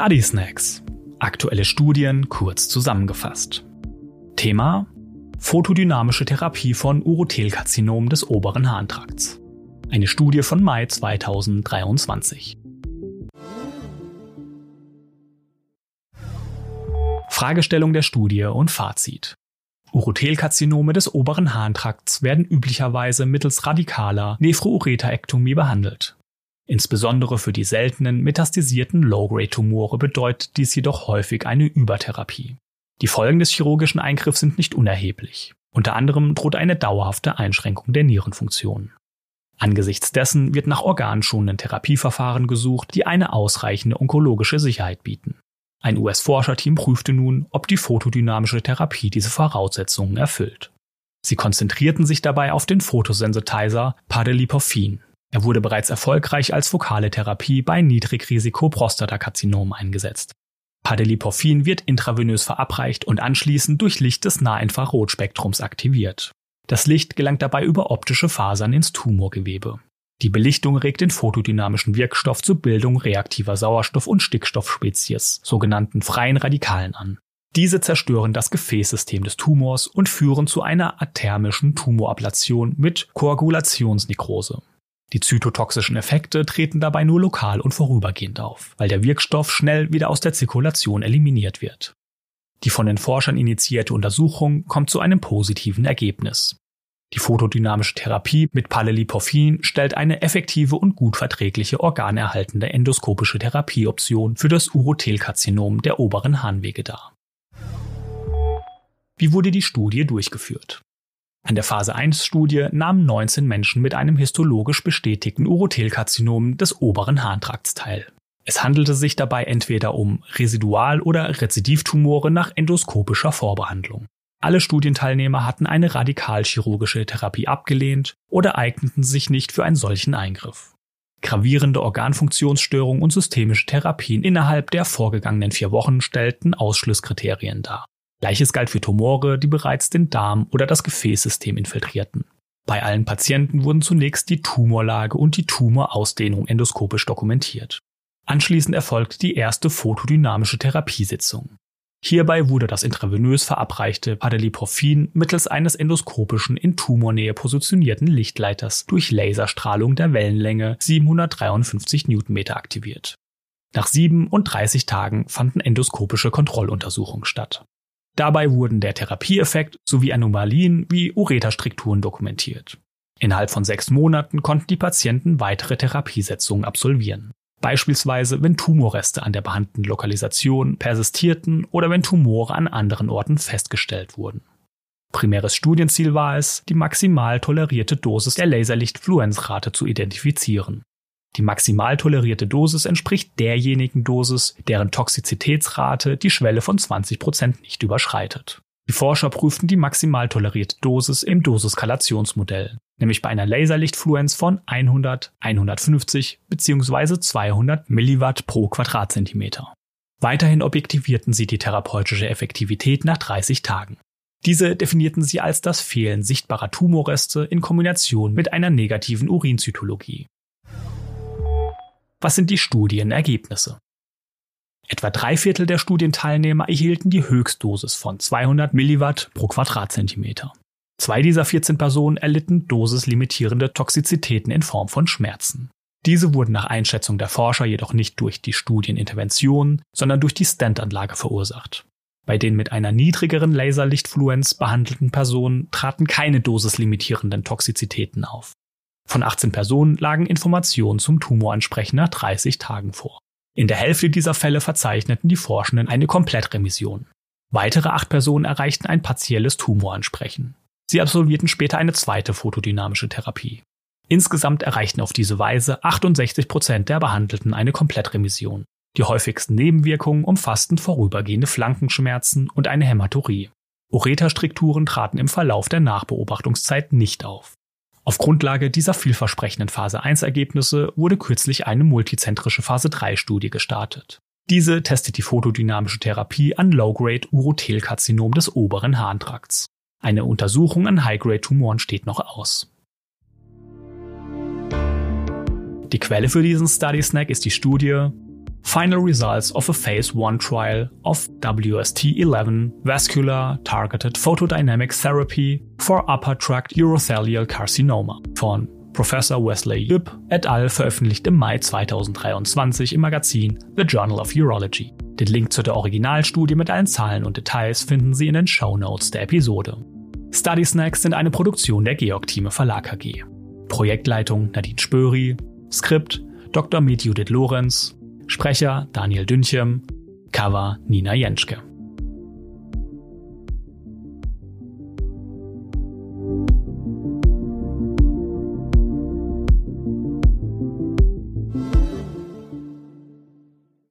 Study Snacks. Aktuelle Studien kurz zusammengefasst. Thema Photodynamische Therapie von Urothelkarzinom des oberen Harntrakts. Eine Studie von Mai 2023. Fragestellung der Studie und Fazit. Urothelkarzinome des oberen Harntrakts werden üblicherweise mittels radikaler Nephroureterektomie behandelt. Insbesondere für die seltenen metastasierten Low-Grade-Tumore bedeutet dies jedoch häufig eine Übertherapie. Die Folgen des chirurgischen Eingriffs sind nicht unerheblich. Unter anderem droht eine dauerhafte Einschränkung der Nierenfunktion. Angesichts dessen wird nach organschonenden Therapieverfahren gesucht, die eine ausreichende onkologische Sicherheit bieten. Ein US-Forscherteam prüfte nun, ob die photodynamische Therapie diese Voraussetzungen erfüllt. Sie konzentrierten sich dabei auf den Photosensitizer Padeliporfin, er wurde bereits erfolgreich als fokale Therapie bei Niedrigrisiko-Prostatakarzinom eingesetzt. Padeliporfin wird intravenös verabreicht und anschließend durch Licht des Nahinfrarotspektrums aktiviert. Das Licht gelangt dabei über optische Fasern ins Tumorgewebe. Die Belichtung regt den photodynamischen Wirkstoff zur Bildung reaktiver Sauerstoff- und Stickstoffspezies, sogenannten freien Radikalen an. Diese zerstören das Gefäßsystem des Tumors und führen zu einer athermischen Tumorablation mit Koagulationsnekrose. Die zytotoxischen Effekte treten dabei nur lokal und vorübergehend auf, weil der Wirkstoff schnell wieder aus der Zirkulation eliminiert wird. Die von den Forschern initiierte Untersuchung kommt zu einem positiven Ergebnis. Die photodynamische Therapie mit Paleliporfin stellt eine effektive und gut verträgliche organerhaltende endoskopische Therapieoption für das Urothelkarzinom der oberen Harnwege dar. Wie wurde die Studie durchgeführt? An der Phase 1-Studie nahmen 19 Menschen mit einem histologisch bestätigten Urothelkarzinom des oberen Harntrakts teil. Es handelte sich dabei entweder um Residual- oder Rezidivtumore nach endoskopischer Vorbehandlung. Alle Studienteilnehmer hatten eine radikalchirurgische Therapie abgelehnt oder eigneten sich nicht für einen solchen Eingriff. Gravierende Organfunktionsstörungen und systemische Therapien innerhalb der vorgegangenen vier Wochen stellten Ausschlusskriterien dar. Gleiches galt für Tumore, die bereits den Darm oder das Gefäßsystem infiltrierten. Bei allen Patienten wurden zunächst die Tumorlage und die Tumorausdehnung endoskopisch dokumentiert. Anschließend erfolgte die erste photodynamische Therapiesitzung. Hierbei wurde das intravenös verabreichte Padeliporfin mittels eines endoskopischen in Tumornähe positionierten Lichtleiters durch Laserstrahlung der Wellenlänge 753 Newtonmeter aktiviert. Nach 37 Tagen fanden endoskopische Kontrolluntersuchungen statt. Dabei wurden der Therapieeffekt sowie Anomalien wie Ureterstrukturen dokumentiert. Innerhalb von sechs Monaten konnten die Patienten weitere Therapiesetzungen absolvieren. Beispielsweise, wenn Tumorreste an der behandelten Lokalisation persistierten oder wenn Tumore an anderen Orten festgestellt wurden. Primäres Studienziel war es, die maximal tolerierte Dosis der Laserlichtfluenzrate zu identifizieren. Die maximal tolerierte Dosis entspricht derjenigen Dosis, deren Toxizitätsrate die Schwelle von 20% nicht überschreitet. Die Forscher prüften die maximal tolerierte Dosis im Dosiskalationsmodell, nämlich bei einer Laserlichtfluenz von 100, 150 bzw. 200 Milliwatt pro Quadratzentimeter. Weiterhin objektivierten sie die therapeutische Effektivität nach 30 Tagen. Diese definierten sie als das Fehlen sichtbarer Tumorreste in Kombination mit einer negativen Urinzytologie. Was sind die Studienergebnisse? Etwa drei Viertel der Studienteilnehmer erhielten die Höchstdosis von 200 Milliwatt pro Quadratzentimeter. Zwei dieser 14 Personen erlitten dosislimitierende Toxizitäten in Form von Schmerzen. Diese wurden nach Einschätzung der Forscher jedoch nicht durch die Studienintervention, sondern durch die Standanlage verursacht. Bei den mit einer niedrigeren Laserlichtfluenz behandelten Personen traten keine dosislimitierenden Toxizitäten auf. Von 18 Personen lagen Informationen zum Tumoransprechen nach 30 Tagen vor. In der Hälfte dieser Fälle verzeichneten die Forschenden eine Komplettremission. Weitere acht Personen erreichten ein partielles Tumoransprechen. Sie absolvierten später eine zweite photodynamische Therapie. Insgesamt erreichten auf diese Weise 68 Prozent der Behandelten eine Komplettremission. Die häufigsten Nebenwirkungen umfassten vorübergehende Flankenschmerzen und eine Hämaturie. Ureterstrukturen traten im Verlauf der Nachbeobachtungszeit nicht auf. Auf Grundlage dieser vielversprechenden Phase 1 Ergebnisse wurde kürzlich eine multizentrische Phase 3 Studie gestartet. Diese testet die photodynamische Therapie an Low-Grade Urothelkarzinom des oberen Harntrakts. Eine Untersuchung an High-Grade Tumoren steht noch aus. Die Quelle für diesen Study Snack ist die Studie Final results of a phase 1 trial of WST11 vascular targeted photodynamic therapy for upper tract urothelial carcinoma von Professor Wesley Yip et al. veröffentlicht im Mai 2023 im Magazin The Journal of Urology. Den Link zu der Originalstudie mit allen Zahlen und Details finden Sie in den Show Notes der Episode. Study Snacks sind eine Produktion der Georg Thieme Verlag AG. Projektleitung Nadine Spöri, Skript Dr. Med Judith Lorenz, Sprecher Daniel Dünchem, Cover Nina Jenschke.